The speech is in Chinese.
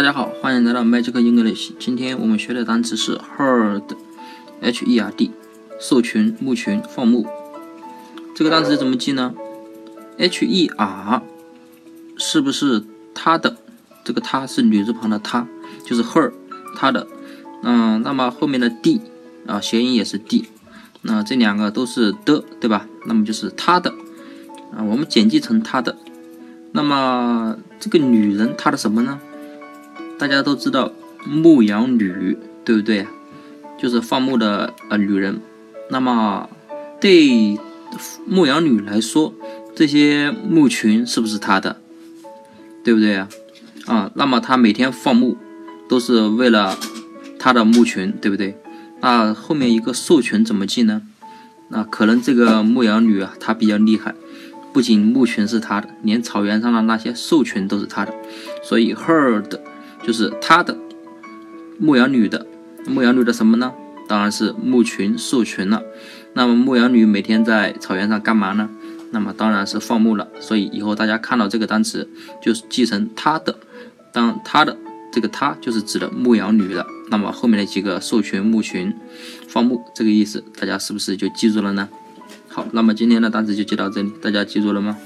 大家好，欢迎来到 Magic English。今天我们学的单词是 herd，h e r d，兽群、牧群、放牧。这个单词怎么记呢？h e r 是不是它的？这个它是女字旁的它，就是 her，它的。嗯，那么后面的 d 啊，谐音也是 d，那这两个都是的，对吧？那么就是它的啊，我们简记成它的。那么这个女人她的什么呢？大家都知道牧羊女，对不对？就是放牧的呃女人。那么对牧羊女来说，这些牧群是不是她的？对不对啊？啊，那么她每天放牧都是为了她的牧群，对不对？那后面一个兽群怎么记呢？那可能这个牧羊女啊，她比较厉害，不仅牧群是她的，连草原上的那些兽群都是她的，所以 herd。就是他的牧羊女的牧羊女的什么呢？当然是牧群兽群了。那么牧羊女每天在草原上干嘛呢？那么当然是放牧了。所以以后大家看到这个单词，就是记成他的。当他的这个他就是指的牧羊女的。那么后面的几个兽群、牧群、放牧这个意思，大家是不是就记住了呢？好，那么今天的单词就记到这里，大家记住了吗？